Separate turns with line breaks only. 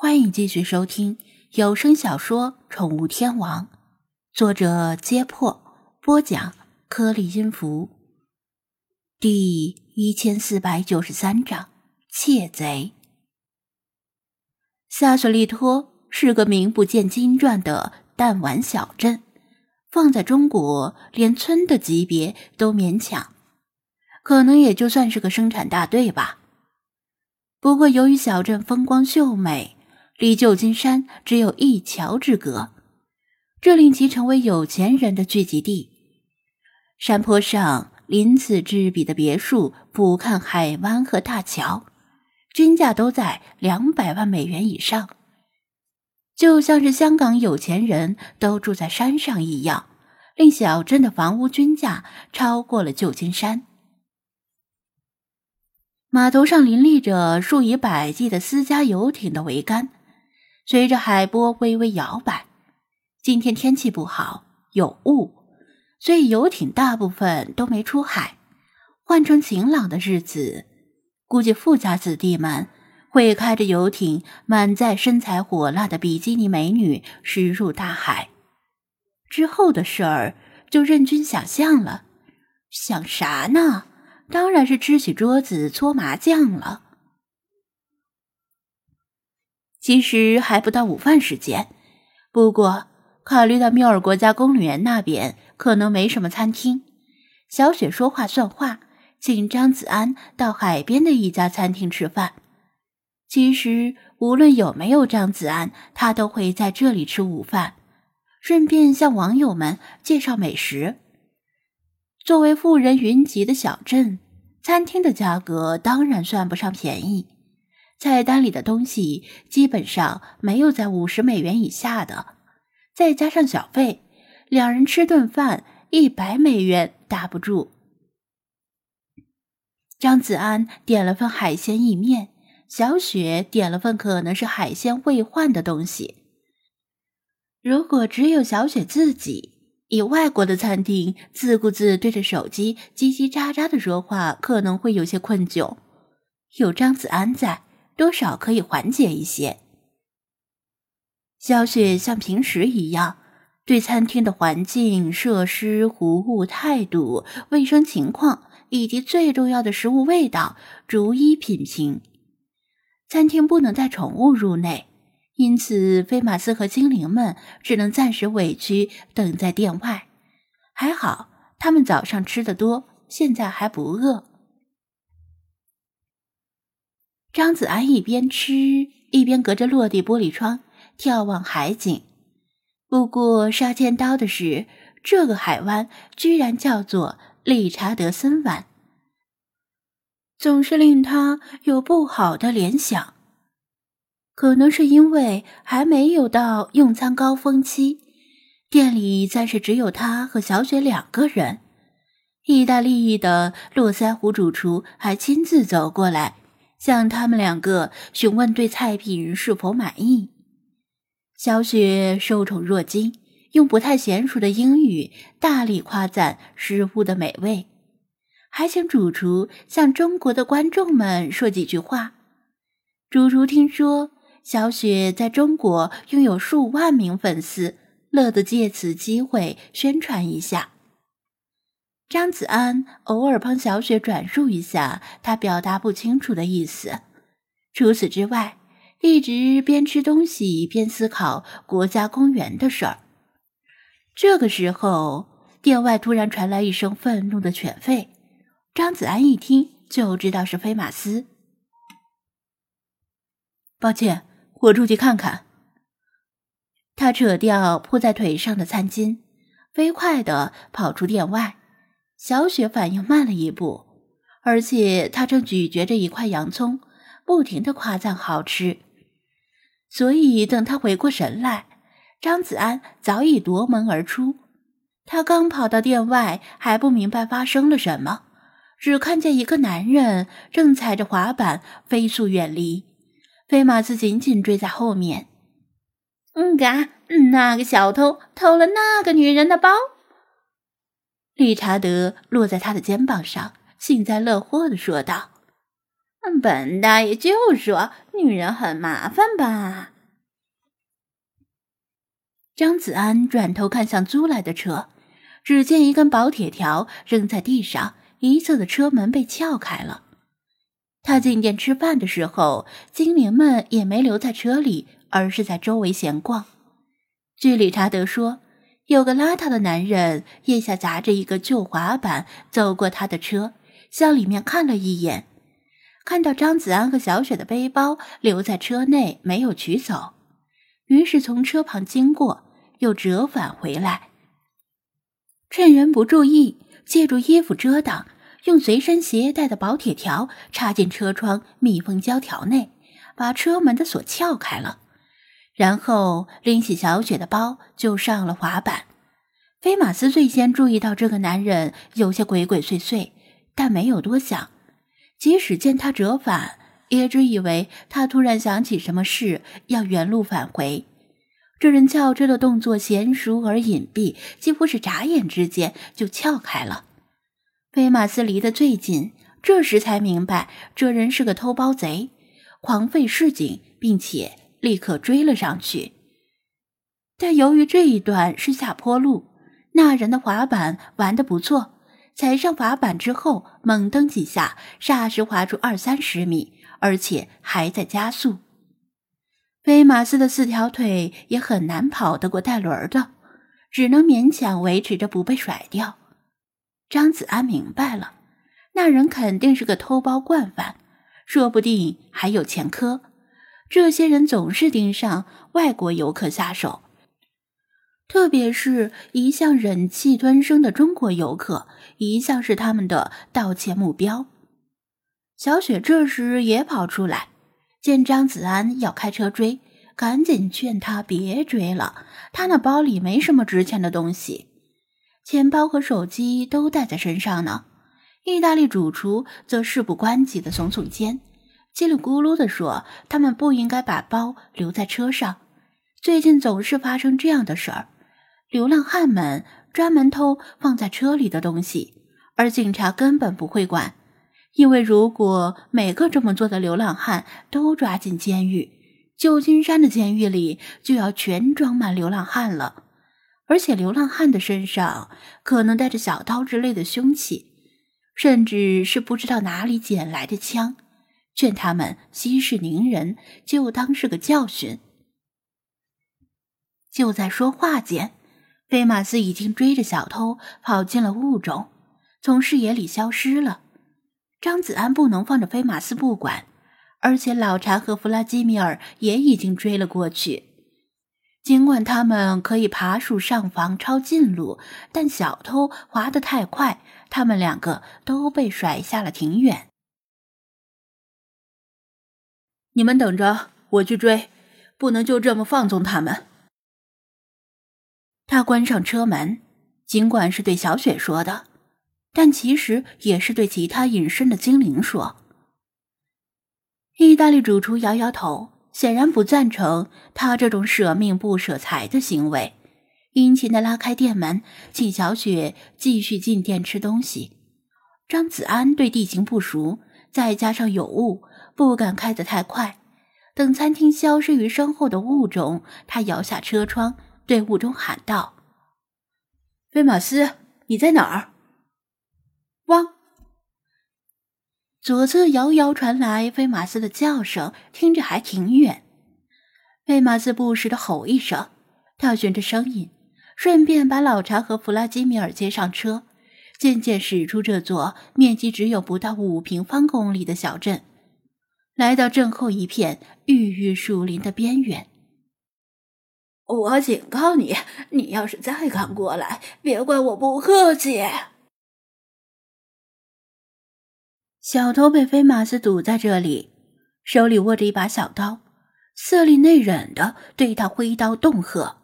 欢迎继续收听有声小说《宠物天王》，作者：揭破，播讲：颗粒音符，第一千四百九十三章：窃贼。萨索利托是个名不见经传的弹丸小镇，放在中国，连村的级别都勉强，可能也就算是个生产大队吧。不过，由于小镇风光秀美。离旧金山只有一桥之隔，这令其成为有钱人的聚集地。山坡上鳞次栉比的别墅俯瞰海湾和大桥，均价都在两百万美元以上，就像是香港有钱人都住在山上一样，令小镇的房屋均价超过了旧金山。码头上林立着数以百计的私家游艇的桅杆。随着海波微微摇摆，今天天气不好，有雾，所以游艇大部分都没出海。换成晴朗的日子，估计富家子弟们会开着游艇，满载身材火辣的比基尼美女驶入大海。之后的事儿就任君想象了。想啥呢？当然是支起桌子搓麻将了。其实还不到午饭时间，不过考虑到缪尔国家公园那边可能没什么餐厅，小雪说话算话，请张子安到海边的一家餐厅吃饭。其实无论有没有张子安，他都会在这里吃午饭，顺便向网友们介绍美食。作为富人云集的小镇，餐厅的价格当然算不上便宜。菜单里的东西基本上没有在五十美元以下的，再加上小费，两人吃顿饭一百美元打不住。张子安点了份海鲜意面，小雪点了份可能是海鲜未换的东西。如果只有小雪自己，以外国的餐厅自顾自对着手机叽叽喳喳的说话，可能会有些困窘。有张子安在。多少可以缓解一些。小雪像平时一样，对餐厅的环境、设施、服务态度、卫生情况以及最重要的食物味道逐一品评。餐厅不能带宠物入内，因此菲马斯和精灵们只能暂时委屈等在店外。还好，他们早上吃的多，现在还不饿。张子安一边吃一边隔着落地玻璃窗眺望海景。不过杀千刀的是，这个海湾居然叫做理查德森湾，总是令他有不好的联想。可能是因为还没有到用餐高峰期，店里暂时只有他和小雪两个人。意大利裔的络腮胡主厨还亲自走过来。向他们两个询问对菜品是否满意。小雪受宠若惊，用不太娴熟的英语大力夸赞食物的美味，还请主厨向中国的观众们说几句话。主厨听说小雪在中国拥有数万名粉丝，乐得借此机会宣传一下。张子安偶尔帮小雪转述一下他表达不清楚的意思，除此之外，一直边吃东西边思考国家公园的事儿。这个时候，店外突然传来一声愤怒的犬吠，张子安一听就知道是飞马斯。抱歉，我出去看看。他扯掉铺在腿上的餐巾，飞快地跑出店外。小雪反应慢了一步，而且她正咀嚼着一块洋葱，不停的夸赞好吃。所以等她回过神来，张子安早已夺门而出。他刚跑到店外，还不明白发生了什么，只看见一个男人正踩着滑板飞速远离，飞马斯紧紧追在后面。嗯嘎，那个小偷偷了那个女人的包。理查德落在他的肩膀上，幸灾乐祸的说道：“本大爷就说女人很麻烦吧。张子安转头看向租来的车，只见一根薄铁条扔在地上，一侧的车门被撬开了。他进店吃饭的时候，精灵们也没留在车里，而是在周围闲逛。据理查德说，有个邋遢的男人腋下夹着一个旧滑板，走过他的车，向里面看了一眼。看到张子安和小雪的背包留在车内，没有取走，于是从车旁经过，又折返回来，趁人不注意，借助衣服遮挡，用随身携带的薄铁条插进车窗密封胶条内，把车门的锁撬开了，然后拎起小雪的包就上了滑板。菲马斯最先注意到这个男人有些鬼鬼祟祟，但没有多想。即使见他折返，也只以为他突然想起什么事，要原路返回。这人轿车的动作娴熟而隐蔽，几乎是眨眼之间就撬开了。菲马斯离得最近，这时才明白这人是个偷包贼，狂吠示警，并且立刻追了上去。但由于这一段是下坡路，那人的滑板玩得不错。踩上滑板之后，猛蹬几下，霎时滑出二三十米，而且还在加速。威马斯的四条腿也很难跑得过带轮的，只能勉强维持着不被甩掉。张子安明白了，那人肯定是个偷包惯犯，说不定还有前科。这些人总是盯上外国游客下手。特别是一向忍气吞声的中国游客，一向是他们的盗窃目标。小雪这时也跑出来，见张子安要开车追，赶紧劝他别追了。他那包里没什么值钱的东西，钱包和手机都带在身上呢。意大利主厨则事不关己的耸耸肩，叽里咕噜地说：“他们不应该把包留在车上，最近总是发生这样的事儿。”流浪汉们专门偷放在车里的东西，而警察根本不会管，因为如果每个这么做的流浪汉都抓进监狱，旧金山的监狱里就要全装满流浪汉了。而且流浪汉的身上可能带着小刀之类的凶器，甚至是不知道哪里捡来的枪。劝他们息事宁人，就当是个教训。就在说话间。菲马斯已经追着小偷跑进了雾中，从视野里消失了。张子安不能放着菲马斯不管，而且老查和弗拉基米尔也已经追了过去。尽管他们可以爬树上房抄近路，但小偷滑得太快，他们两个都被甩下了挺远。
你们等着，我去追，不能就这么放纵他们。
他关上车门，尽管是对小雪说的，但其实也是对其他隐身的精灵说。意大利主厨摇摇头，显然不赞成他这种舍命不舍财的行为，殷勤的拉开店门，请小雪继续进店吃东西。张子安对地形不熟，再加上有雾，不敢开得太快。等餐厅消失于身后的雾中，他摇下车窗。对雾中喊道：“
菲马斯，你在哪儿？”
汪！左侧遥遥传来菲马斯的叫声，听着还挺远。菲马斯不时的吼一声，他循着声音，顺便把老查和弗拉基米尔接上车，渐渐驶出这座面积只有不到五平方公里的小镇，来到镇后一片郁郁树林的边缘。
我警告你，你要是再敢过来，别怪我不客气。
小偷被菲马斯堵在这里，手里握着一把小刀，色厉内荏的对他挥刀恫吓。